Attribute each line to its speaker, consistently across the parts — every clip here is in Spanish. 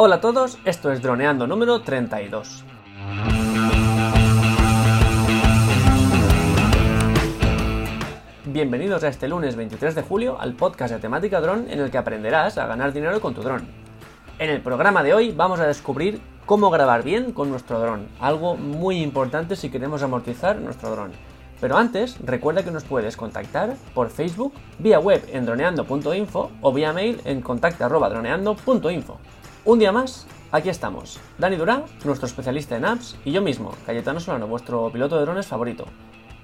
Speaker 1: Hola a todos, esto es Droneando número 32. Bienvenidos a este lunes 23 de julio al podcast de temática dron en el que aprenderás a ganar dinero con tu dron. En el programa de hoy vamos a descubrir cómo grabar bien con nuestro dron, algo muy importante si queremos amortizar nuestro dron. Pero antes, recuerda que nos puedes contactar por Facebook, vía web en droneando.info o vía mail en contacta.droneando.info. Un día más, aquí estamos. Dani Durán, nuestro especialista en apps, y yo mismo, Cayetano Solano, vuestro piloto de drones favorito.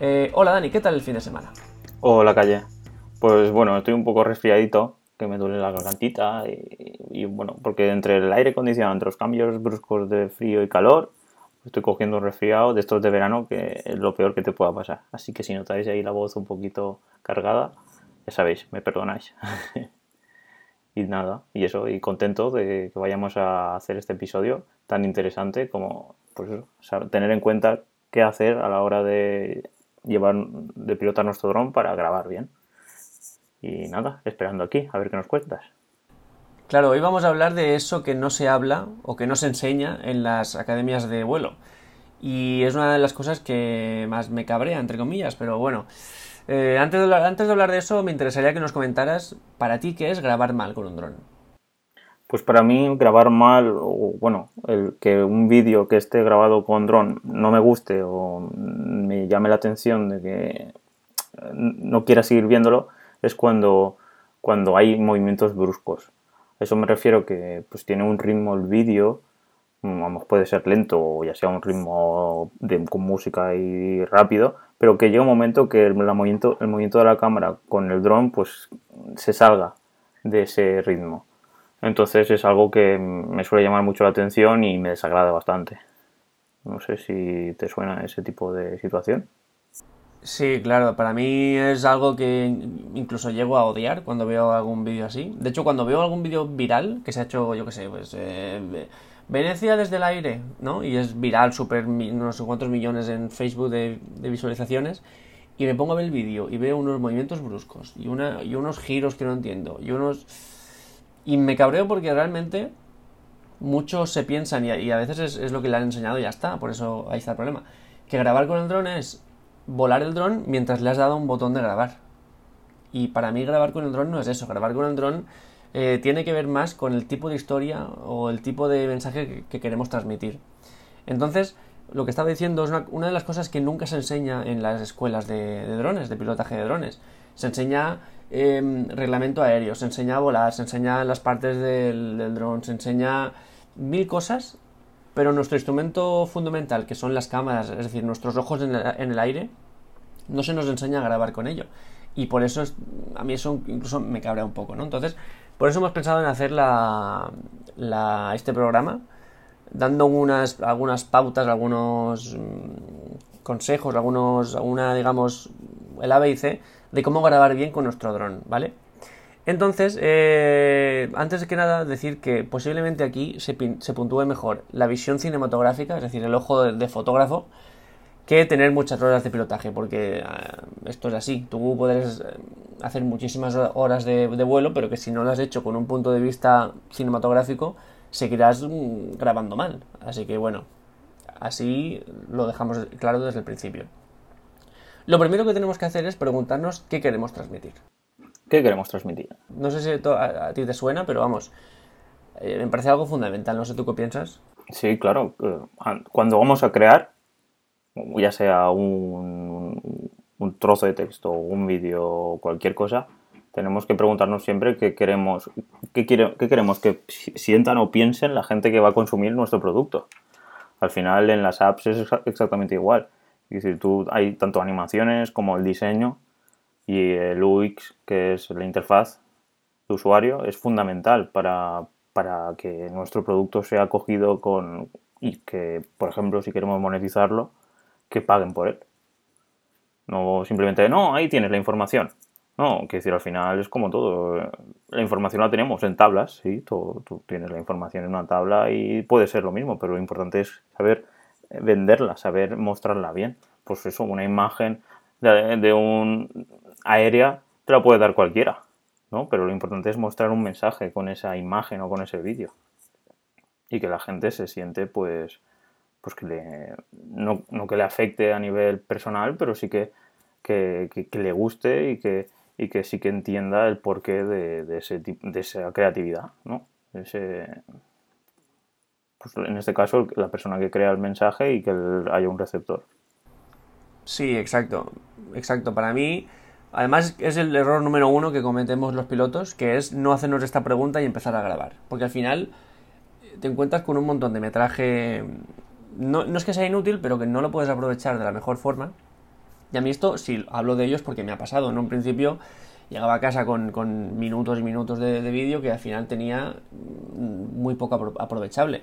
Speaker 1: Eh, hola Dani, ¿qué tal el fin de semana?
Speaker 2: Hola Calle. Pues bueno, estoy un poco resfriadito, que me duele la gargantita y, y bueno, porque entre el aire acondicionado, entre los cambios bruscos de frío y calor, estoy cogiendo un resfriado de estos de verano que es lo peor que te pueda pasar. Así que si notáis ahí la voz un poquito cargada, ya sabéis, me perdonáis. y nada, y eso, y contento de que vayamos a hacer este episodio tan interesante como pues eso, tener en cuenta qué hacer a la hora de llevar, de pilotar nuestro dron para grabar bien. Y nada, esperando aquí, a ver qué nos cuentas.
Speaker 1: Claro, hoy vamos a hablar de eso que no se habla o que no se enseña en las academias de vuelo. Y es una de las cosas que más me cabrea, entre comillas, pero bueno. Eh, antes, de hablar, antes de hablar de eso, me interesaría que nos comentaras para ti qué es grabar mal con un dron.
Speaker 2: Pues para mí grabar mal, o bueno, el que un vídeo que esté grabado con dron no me guste o me llame la atención de que no quiera seguir viéndolo, es cuando, cuando hay movimientos bruscos. A eso me refiero que pues tiene un ritmo el vídeo, vamos, puede ser lento o ya sea un ritmo de, con música y rápido, pero que llega un momento que el, movimiento, el movimiento de la cámara con el dron pues se salga de ese ritmo. Entonces es algo que me suele llamar mucho la atención y me desagrada bastante. No sé si te suena ese tipo de situación.
Speaker 1: Sí, claro, para mí es algo que incluso llego a odiar cuando veo algún vídeo así. De hecho, cuando veo algún vídeo viral que se ha hecho, yo qué sé, pues eh, Venecia desde el aire, ¿no? Y es viral, súper, no sé cuántos millones en Facebook de, visualizaciones. Y me pongo a ver el vídeo y veo unos movimientos bruscos y, una, y unos giros que no entiendo y unos... Y me cabreo porque realmente muchos se piensan, y a, y a veces es, es, lo que le han enseñado y ya está, por eso ahí está el problema, que grabar con el dron es volar el dron mientras le has dado un botón de grabar. Y para mí grabar con el dron no es eso, grabar con el dron eh, tiene que ver más con el tipo de historia o el tipo de mensaje que, que queremos transmitir. Entonces, lo que estaba diciendo es una, de las cosas que nunca se enseña en las escuelas de, drones, de pilotaje de drones. Se enseña eh, reglamento aéreo, se enseña a volar, se enseña las partes del, del dron, se enseña mil cosas, pero nuestro instrumento fundamental, que son las cámaras, es decir, nuestros ojos en en el aire, no se nos enseña a grabar con ello. Y por eso es, a mí eso incluso me cabrea un poco, ¿no? Entonces, por eso hemos pensado en hacer la, este programa, dando unas, algunas pautas, algunos consejos, algunos, alguna, digamos, el A, B y C, de cómo grabar bien con nuestro dron, ¿vale? Entonces, eh, antes de que nada, decir que posiblemente aquí se, se, puntúe mejor la visión cinematográfica, es decir, el ojo de, fotógrafo, que tener muchas horas de pilotaje, porque eh, esto es así. Tú puedes hacer muchísimas horas de, de, vuelo, pero que si no lo has hecho con un punto de vista cinematográfico, seguirás mm, grabando mal. Así que bueno, así lo dejamos claro desde el principio. Lo primero que tenemos que hacer es preguntarnos qué queremos transmitir.
Speaker 2: ¿Qué queremos transmitir?
Speaker 1: No sé si a, a ti te suena, pero vamos, eh, me parece algo fundamental. No sé tú qué piensas.
Speaker 2: Sí, claro. Cuando vamos a crear, ya sea un, un trozo de texto, un vídeo, cualquier cosa, tenemos que preguntarnos siempre qué queremos, qué, quiere, qué queremos que sientan o piensen la gente que va a consumir nuestro producto. Al final en las apps es exactamente igual. Es decir, tú hay tanto animaciones como el diseño y el UX, que es la interfaz de usuario, es fundamental para, para que nuestro producto sea acogido con y que, por ejemplo, si queremos monetizarlo, que paguen por él. No simplemente, no, ahí tienes la información. No, que decir, al final es como todo. La información la tenemos en tablas, sí, tú, tienes la información en una tabla y puede ser lo mismo, pero lo importante es saber venderla, saber mostrarla bien. Pues eso, una imagen de, de un aérea te la puede dar cualquiera, ¿no? Pero lo importante es mostrar un mensaje con esa imagen o con ese vídeo. y que la gente se siente pues pues que le, no, que le afecte a nivel personal, pero sí que, que, le guste y que, y que sí que entienda el porqué de, de, ese, de esa creatividad, ¿no? Ese, pues en este caso, la persona que crea el mensaje y que haya un receptor.
Speaker 1: Sí, exacto. Exacto. Para mí, además, es el error número uno que cometemos los pilotos, que es no hacernos esta pregunta y empezar a grabar. Porque al final te encuentras con un montón de metraje no, es que sea inútil, pero que no lo puedes aprovechar de la mejor forma. Y a mí esto, sí, hablo de ellos porque me ha pasado. En un principio llegaba a casa con, minutos y minutos de, vídeo que al final tenía muy poco aprovechable.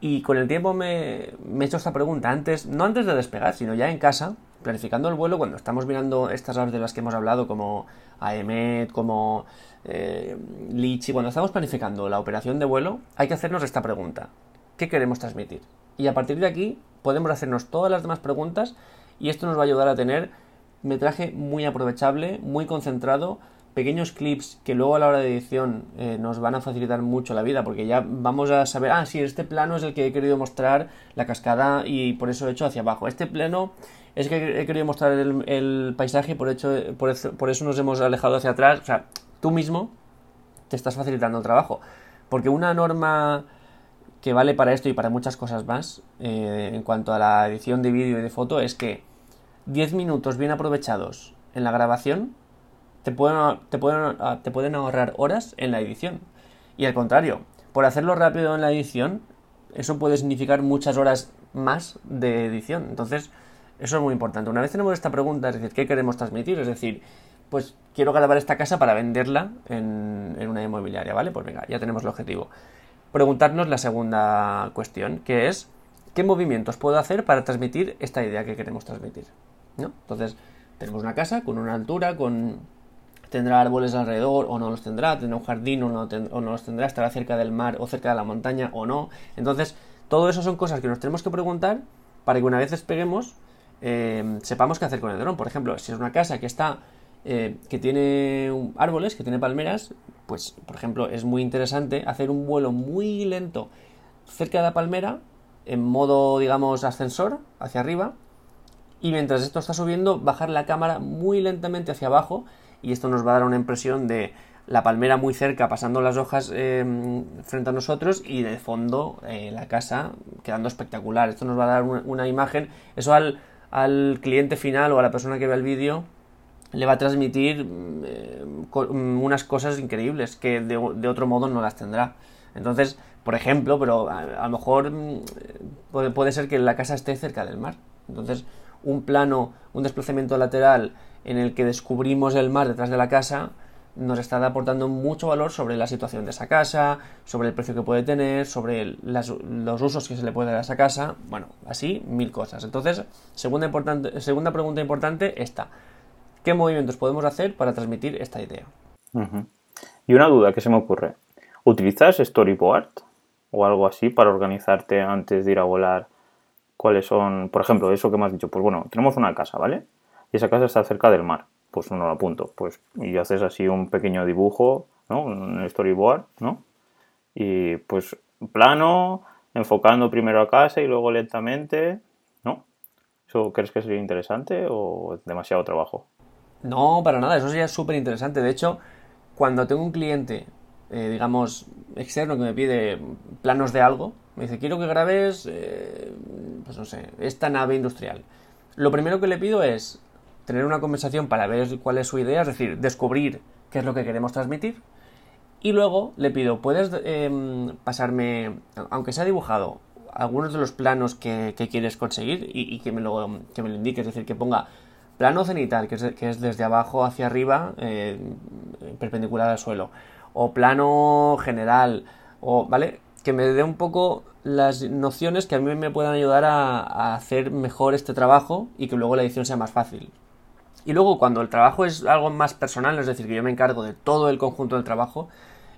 Speaker 1: Y con el tiempo me, he hecho esta pregunta antes, no antes de despegar, sino ya en casa, planificando el vuelo, cuando estamos mirando estas apps de las que hemos hablado, como AEMET, como eh, Lichi, cuando estamos planificando la operación de vuelo, hay que hacernos esta pregunta. ¿Qué queremos transmitir? Y a partir de aquí podemos hacernos todas las demás preguntas y esto nos va a ayudar a tener metraje muy aprovechable, muy concentrado, pequeños clips que luego a la hora de edición eh, nos van a facilitar mucho la vida porque ya vamos a saber, ah, sí, este plano es el que he querido mostrar la cascada y por eso he hecho hacia abajo. Este plano es que he querido mostrar el, paisaje y por, por, eso, por eso nos hemos alejado hacia atrás. O sea, tú mismo te estás facilitando el trabajo. Porque una norma que vale para esto y para muchas cosas más eh, en cuanto a la edición de vídeo y de foto es que 10 minutos bien aprovechados en la grabación te pueden, te, pueden, ah, te pueden ahorrar horas en la edición. Y al contrario, por hacerlo rápido en la edición, eso puede significar muchas horas más de edición. Entonces, eso es muy importante. Una vez tenemos esta pregunta, es decir, ¿qué queremos transmitir? Es decir, pues quiero grabar esta casa para venderla en, en una inmobiliaria, ¿vale? Pues venga, ya tenemos el objetivo preguntarnos la segunda cuestión, que es ¿qué movimientos puedo hacer para transmitir esta idea que queremos transmitir? ¿No? Entonces, tenemos una casa con una altura, con tendrá árboles alrededor o no los tendrá, tendrá un jardín o no, o no los tendrá, estará cerca del mar o cerca de la montaña o no. Entonces, todo eso son cosas que nos tenemos que preguntar para que una vez despeguemos eh, sepamos qué hacer con el dron. Por ejemplo, si es una casa que está eh, que tiene árboles, que tiene palmeras, pues por ejemplo es muy interesante hacer un vuelo muy lento cerca de la palmera en modo digamos ascensor hacia arriba y mientras esto está subiendo bajar la cámara muy lentamente hacia abajo y esto nos va a dar una impresión de la palmera muy cerca pasando las hojas em, frente a nosotros y de fondo eh, la casa quedando espectacular. Esto nos va a dar una, imagen. Eso al, al cliente final o a la persona que ve el vídeo le va a transmitir eh, mm, unas cosas increíbles que de, otro modo no las tendrá. Entonces, por ejemplo, pero a, lo mejor mm, puede, puede, ser que la casa esté cerca del mar. Entonces, un plano, un desplazamiento lateral en el que descubrimos el mar detrás de la casa, nos está aportando mucho valor sobre la situación de esa casa, sobre el precio que puede tener, sobre los usos que se le puede dar a esa casa, bueno, así mil cosas. Entonces, segunda, segunda pregunta importante, esta. ¿Qué movimientos podemos hacer para transmitir esta idea?
Speaker 2: Y una duda que se me ocurre. ¿Utilizas Storyboard o algo así para organizarte antes de ir a volar? ¿Cuáles son, por ejemplo, eso que me has dicho? Pues bueno, tenemos una casa, ¿vale? Y esa casa está cerca del mar. Pues uno lo apunto. Pues, y haces así un pequeño dibujo, ¿no? Un storyboard, ¿no? Y pues plano, enfocando primero a casa y luego lentamente, ¿no? ¿Eso crees que sería interesante o demasiado trabajo?
Speaker 1: No, para nada, eso sería súper interesante. De hecho, cuando tengo un cliente, eh, digamos, externo que me pide planos de algo, me dice, quiero que grabes, eh, pues no sé, esta nave industrial. Lo primero que le pido es tener una conversación para ver cuál es su idea, es decir, descubrir qué es lo que queremos transmitir. Y luego le pido, ¿puedes em, pasarme, aunque sea dibujado, algunos de los planos que, quieres conseguir y, que, me lo, que me lo indique? Es decir, que ponga Plano cenital, que es, desde abajo hacia arriba, eh, perpendicular al suelo. O plano general, o, ¿vale? Que me dé un poco las nociones que a mí me puedan ayudar a, hacer mejor este trabajo y que luego la edición sea más fácil. Y luego cuando el trabajo es algo más personal, es decir, que yo me encargo de todo el conjunto del trabajo,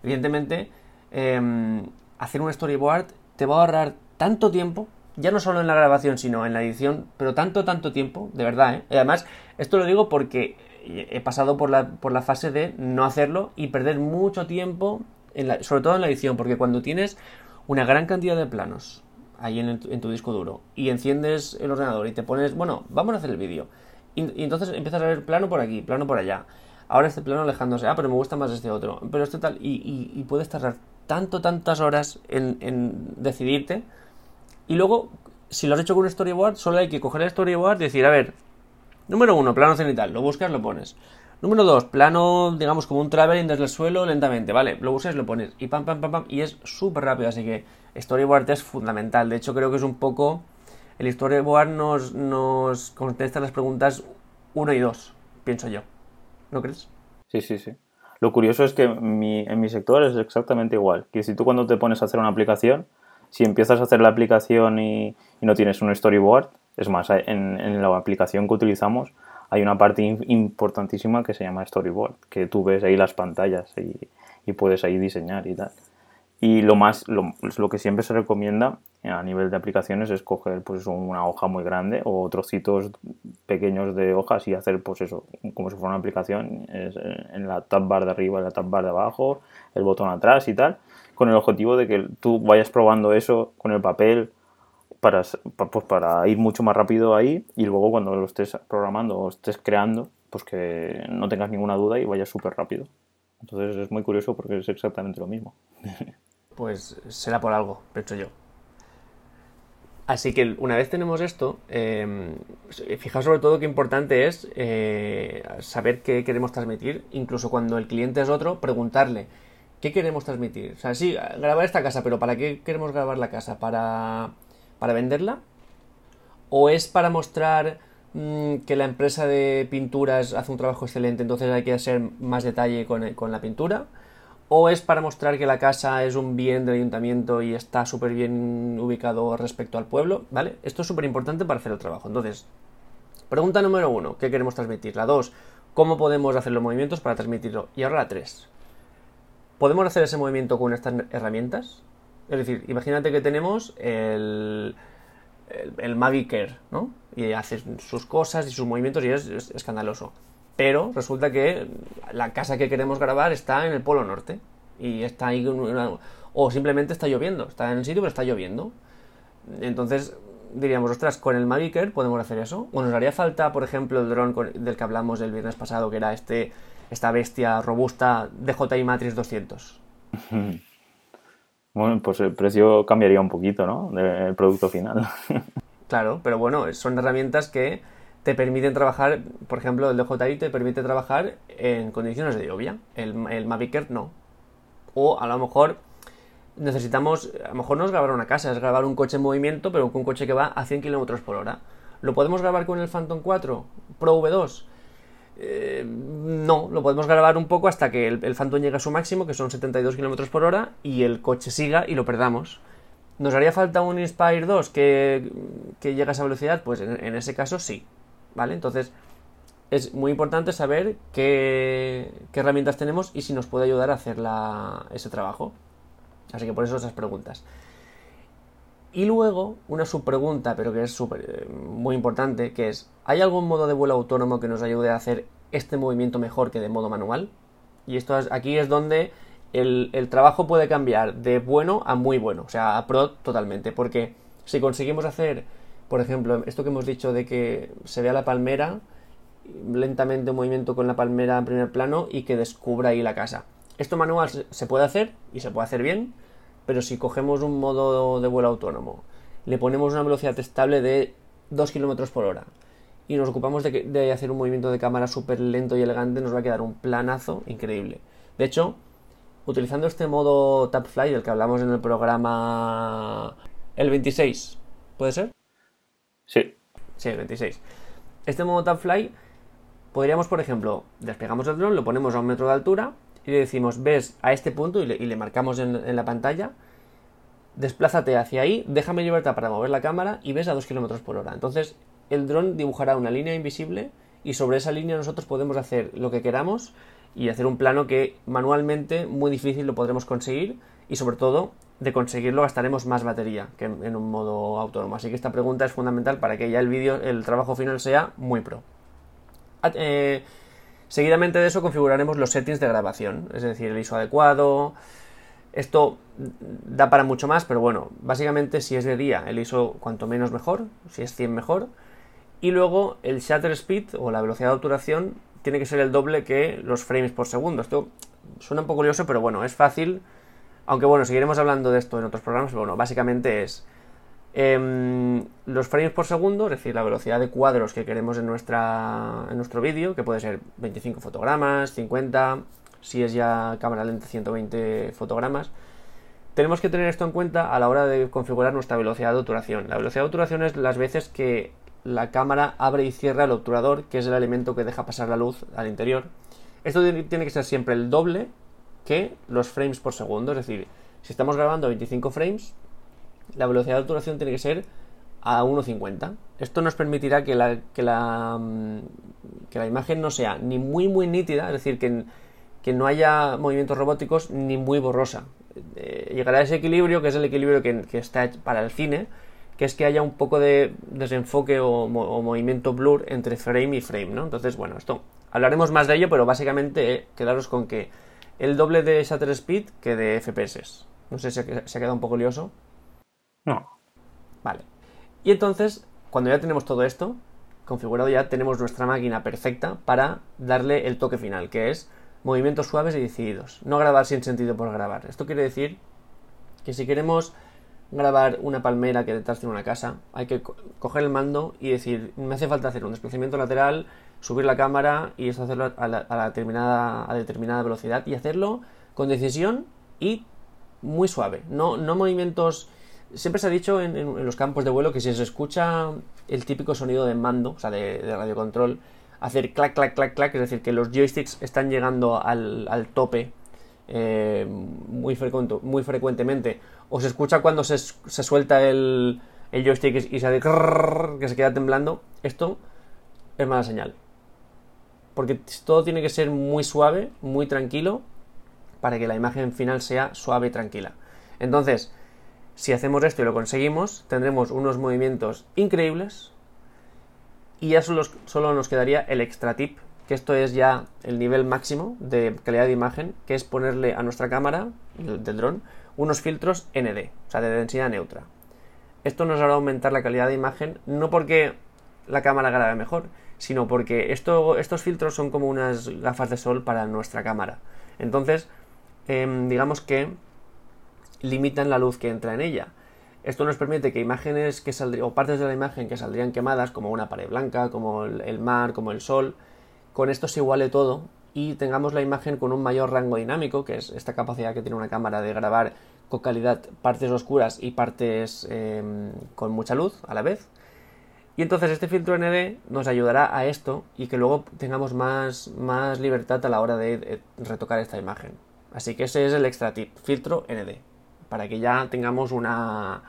Speaker 1: evidentemente em, hacer un storyboard te va a ahorrar tanto tiempo ya no solo en la grabación, sino en la edición, pero tanto, tanto tiempo, de verdad, ¿eh? además, esto lo digo porque he pasado por la, por la fase de no hacerlo y perder mucho tiempo, en la, sobre todo en la edición, porque cuando tienes una gran cantidad de planos ahí en, en, tu disco duro y enciendes el ordenador y te pones, bueno, vamos a hacer el vídeo. Y, y, entonces empiezas a ver plano por aquí, plano por allá. Ahora este plano alejándose, ah, pero me gusta más este otro. Pero este tal, y, y, y puedes tardar tanto, tantas horas en, en, decidirte. Y luego, si lo has hecho con un storyboard, solo hay que coger el storyboard y decir, a ver, número uno, plano cenital, lo buscas, lo pones. Número 2, plano, digamos, como un traveling desde el suelo lentamente, ¿vale? Lo usas, lo pones y pam, pam, pam, pam, y es súper rápido, así que storyboard es fundamental. De hecho, creo que es un poco... El storyboard nos, nos contesta las preguntas 1 y 2, pienso yo. ¿No crees?
Speaker 2: Sí, sí, sí. Lo curioso es que mi, en mi sector es exactamente igual. Que si tú cuando te pones a hacer una aplicación, si empiezas a hacer la aplicación y, y no tienes un storyboard, es más, en, en la aplicación que utilizamos hay una parte importantísima que se llama storyboard, que tú ves ahí las pantallas y, y puedes ahí diseñar y tal. Y lo más, lo, lo, que siempre se recomienda a nivel de aplicaciones es coger pues una hoja muy grande o trocitos pequeños de hojas y hacer pues eso, como si fuera una aplicación, es en la tab bar de arriba, en la tab bar de abajo, el botón atrás y tal, con el objetivo de que tú vayas probando eso con el papel para, pues para ir mucho más rápido ahí y luego cuando lo estés programando o estés creando, pues que no tengas ninguna duda y vayas súper rápido. Entonces es muy curioso porque es exactamente lo mismo.
Speaker 1: Pues será por algo, pienso yo. Así que una vez tenemos esto, eh, fijaos sobre todo qué importante es eh, saber qué queremos transmitir, incluso cuando el cliente es otro, preguntarle qué queremos transmitir. O sea, sí, grabar esta casa, pero ¿para qué queremos grabar la casa? ¿Para, para venderla? ¿O es para mostrar mmm, que la empresa de pinturas hace un trabajo excelente, entonces hay que hacer más detalle con, con la pintura? o es para mostrar que la casa es un bien del ayuntamiento y está súper bien ubicado respecto al pueblo, ¿vale? Esto es súper importante para hacer el trabajo. Entonces, pregunta número uno, ¿qué queremos transmitir? La dos, ¿cómo podemos hacer los movimientos para transmitirlo? Y ahora la tres, ¿podemos hacer ese movimiento con estas herramientas? Es decir, imagínate que tenemos el, el, el Magic ¿no? Y hace sus cosas y sus movimientos y es escandaloso pero resulta que la casa que queremos grabar está en el polo norte y está ahí o simplemente está lloviendo, está en el sitio pero está lloviendo. Entonces diríamos, ostras, con el Magiker podemos hacer eso. O nos haría falta, por ejemplo, el dron del que hablamos el viernes pasado, que era este esta bestia robusta DJI Matrix 200.
Speaker 2: Bueno, pues el precio cambiaría un poquito, ¿no? Del producto final.
Speaker 1: claro, pero bueno, son herramientas que te permiten trabajar, por ejemplo, el DJI te permite trabajar en condiciones de lluvia, el, el Mavic Air no. O a lo mejor necesitamos, a lo mejor no es grabar una casa, es grabar un coche en movimiento, pero con un coche que va a 100 km por hora. ¿Lo podemos grabar con el Phantom 4 Pro V2? Eh, no, lo podemos grabar un poco hasta que el, Phantom llegue a su máximo, que son 72 km por hora, y el coche siga y lo perdamos. ¿Nos haría falta un Inspire 2 que, que llegue a esa velocidad? Pues en, en ese caso sí, ¿vale? Entonces es muy importante saber qué, qué, herramientas tenemos y si nos puede ayudar a hacer la, ese trabajo. Así que por eso esas preguntas. Y luego, una subpregunta, pero que es super, muy importante, que es, ¿hay algún modo de vuelo autónomo que nos ayude a hacer este movimiento mejor que de modo manual? Y esto es, aquí es donde el, el trabajo puede cambiar de bueno a muy bueno, o sea, a pro totalmente, porque si conseguimos hacer por ejemplo, esto que hemos dicho de que se vea la palmera, lentamente un movimiento con la palmera en primer plano y que descubra ahí la casa. Esto manual se puede hacer y se puede hacer bien, pero si cogemos un modo de vuelo autónomo, le ponemos una velocidad estable de 2 km por hora y nos ocupamos de, hacer un movimiento de cámara súper lento y elegante, nos va a quedar un planazo increíble. De hecho, utilizando este modo Tap Fly del que hablamos en el programa el 26, ¿puede ser?
Speaker 2: Sí.
Speaker 1: Sí, el 26. Este modo Tap Fly, podríamos, por ejemplo, despegamos el dron, lo ponemos a un metro de altura y le decimos, ves a este punto y le, marcamos en, la pantalla, desplázate hacia ahí, déjame libertad para mover la cámara y ves a 2 km por hora. Entonces, el dron dibujará una línea invisible y sobre esa línea nosotros podemos hacer lo que queramos y hacer un plano que manualmente muy difícil lo podremos conseguir y sobre todo de conseguirlo gastaremos más batería que en, un modo autónomo. Así que esta pregunta es fundamental para que ya el vídeo, el trabajo final sea muy pro. Eh, seguidamente de eso configuraremos los settings de grabación, es decir, el ISO adecuado, Esto da para mucho más, pero bueno, básicamente si es de día, el ISO cuanto menos mejor, si es 100 mejor. Y luego el shutter speed o la velocidad de obturación tiene que ser el doble que los frames por segundo. Esto suena un poco curioso, pero bueno, es fácil. Aunque bueno, seguiremos hablando de esto en otros programas, pero bueno, básicamente es em, los frames por segundo, es decir, la velocidad de cuadros que queremos en, nuestra, en nuestro vídeo, que puede ser 25 fotogramas, 50, si es ya cámara lenta 120 fotogramas. Tenemos que tener esto en cuenta a la hora de configurar nuestra velocidad de obturación. La velocidad de obturación es las veces que la cámara abre y cierra el obturador, que es el elemento que deja pasar la luz al interior. Esto tiene que ser siempre el doble que los frames por segundo, es decir, si estamos grabando 25 frames, la velocidad de obturación tiene que ser a 1.50. Esto nos permitirá que la, que, la, mm, que la imagen no sea ni muy muy nítida, es decir, que, que no haya movimientos robóticos, ni muy borrosa. Eh, llegará a ese equilibrio, que es el equilibrio que, que está para el cine, que es que haya un poco de desenfoque o, movimiento blur entre frame y frame, ¿no? Entonces, bueno, esto hablaremos más de ello, pero básicamente eh, quedaros con que el doble de shutter speed que de FPS. No sé si se ha quedado un poco lioso.
Speaker 2: No.
Speaker 1: Vale. Y entonces, cuando ya tenemos todo esto configurado, ya tenemos nuestra máquina perfecta para darle el toque final, que es movimientos suaves y decididos. No grabar sin sentido por grabar. Esto quiere decir que si queremos grabar una palmera que detrás tiene una casa, hay que coger el mando y decir, me hace falta hacer un desplazamiento lateral, subir la cámara y eso hacerlo a, la, determinada, a determinada velocidad y hacerlo con decisión y muy suave, no, no movimientos... Siempre se ha dicho en, los campos de vuelo que si se escucha el típico sonido de mando, o sea, de, radiocontrol, hacer clac, clac, clac, clac, es decir, que los joysticks están llegando al, al tope eh, muy, muy frecuentemente. O se escucha cuando se, suelta el, el, joystick y se hace que se queda temblando. Esto es mala señal. Porque todo tiene que ser muy suave, muy tranquilo, para que la imagen final sea suave y tranquila. Entonces, si hacemos esto y lo conseguimos, tendremos unos movimientos increíbles. Y ya solo, solo nos quedaría el extra tip que esto es ya el nivel máximo de calidad de imagen, que es ponerle a nuestra cámara del dron unos filtros ND, o sea, de densidad neutra. Esto nos hará aumentar la calidad de imagen, no porque la cámara grabe mejor, sino porque esto, estos filtros son como unas gafas de sol para nuestra cámara. Entonces, em, digamos que limitan la luz que entra en ella. Esto nos permite que imágenes que o partes de la imagen que saldrían quemadas, como una pared blanca, como el mar, como el sol, con esto se iguale todo y tengamos la imagen con un mayor rango dinámico, que es esta capacidad que tiene una cámara de grabar con calidad partes oscuras y partes em, con mucha luz a la vez. Y entonces este filtro ND nos ayudará a esto y que luego tengamos más, más libertad a la hora de retocar esta imagen. Así que ese es el extra tip, filtro ND, para que ya tengamos una,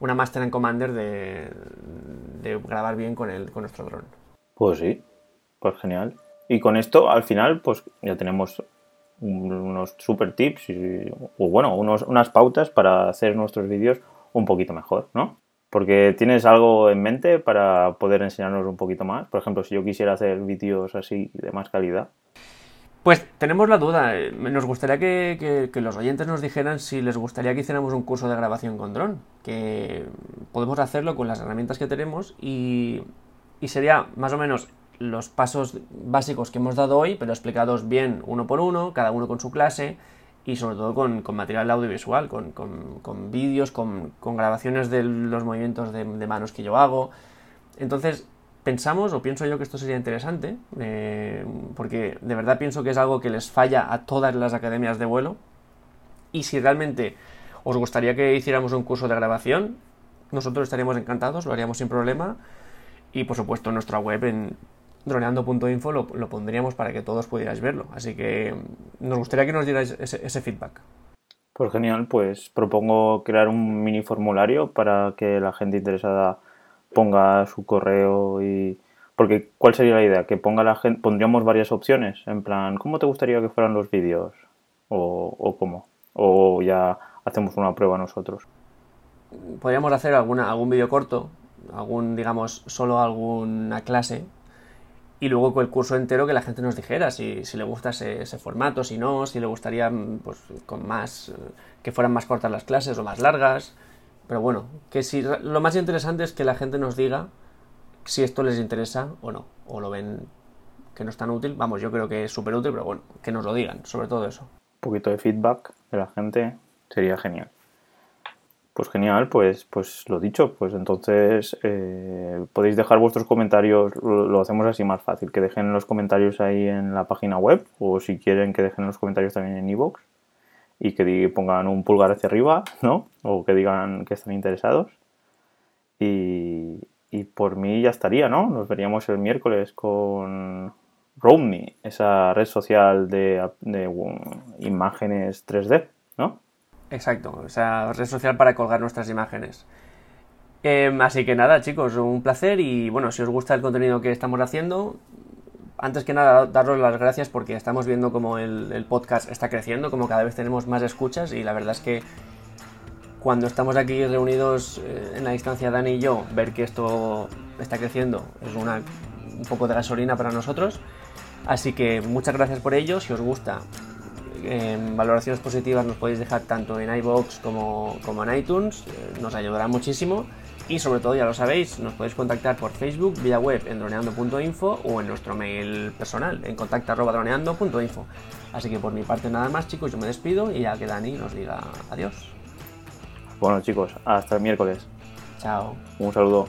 Speaker 1: una Master and Commander de, grabar bien con, el, con nuestro dron.
Speaker 2: Pues sí, pues genial. Y con esto, al final, pues ya tenemos unos super tips o bueno, unos, unas pautas para hacer nuestros vídeos un poquito mejor, ¿no? Porque tienes algo en mente para poder enseñarnos un poquito más. Por ejemplo, si yo quisiera hacer vídeos así de más calidad.
Speaker 1: Pues tenemos la duda. Nos gustaría que, los oyentes nos dijeran si les gustaría que hiciéramos un curso de grabación con dron. Que podemos hacerlo con las herramientas que tenemos y, sería más o menos los pasos básicos que hemos dado hoy, pero explicados bien uno por uno, cada uno con su clase y sobre todo con, material audiovisual, con, con, vídeos, con, grabaciones de los movimientos de, manos que yo hago. Entonces, pensamos, o pienso yo que esto sería interesante, eh, porque de verdad pienso que es algo que les falla a todas las academias de vuelo. Y si realmente os gustaría que hiciéramos un curso de grabación, nosotros estaríamos encantados, lo haríamos sin problema. Y por supuesto nuestra web en droneando.info lo, lo, pondríamos para que todos pudierais verlo. Así que nos gustaría que nos dierais ese, feedback.
Speaker 2: Pues genial, pues propongo crear un mini formulario para que la gente interesada ponga su correo y... Porque, ¿cuál sería la idea? Que ponga la gente, pondríamos varias opciones, en plan, ¿cómo te gustaría que fueran los vídeos? O, o cómo. O ya hacemos una prueba nosotros.
Speaker 1: Podríamos hacer alguna, algún vídeo corto, algún, digamos, solo alguna clase y luego con el curso entero que la gente nos dijera si, si le gusta ese, ese, formato, si no, si le gustaría pues, con más, que fueran más cortas las clases o más largas. Pero bueno, que si lo más interesante es que la gente nos diga si esto les interesa o no, o lo ven que no es tan útil. Vamos, yo creo que es súper útil, pero bueno, que nos lo digan, sobre todo eso.
Speaker 2: Un poquito de feedback de la gente sería genial. Pues genial, pues, pues lo dicho, pues entonces eh, podéis dejar vuestros comentarios, lo, hacemos así más fácil, que dejen los comentarios ahí en la página web o si quieren que dejen los comentarios también en iVoox y que pongan un pulgar hacia arriba, ¿no? O que digan que están interesados. Y, y por mí ya estaría, ¿no? Nos veríamos el miércoles con RoamMe, esa red social de, de imágenes 3D, ¿no?
Speaker 1: Exacto, esa red social para colgar nuestras imágenes. Em, así que nada, chicos, un placer y bueno, si os gusta el contenido que estamos haciendo, antes que nada daros las gracias porque estamos viendo como el, el, podcast está creciendo, como cada vez tenemos más escuchas y la verdad es que cuando estamos aquí reunidos eh, en la distancia Dani y yo, ver que esto está creciendo es una, un poco de gasolina para nosotros. Así que muchas gracias por ello. Si os gusta, en valoraciones positivas nos podéis dejar tanto en iBox como, como en iTunes. Eh, nos ayudará muchísimo. Y sobre todo, ya lo sabéis, nos podéis contactar por Facebook, vía web en droneando.info o en nuestro mail personal en contacto.droneando.info. Así que por mi parte nada más, chicos, yo me despido y ya que Dani nos diga adiós.
Speaker 2: Bueno chicos, hasta el miércoles.
Speaker 1: Chao.
Speaker 2: Un saludo.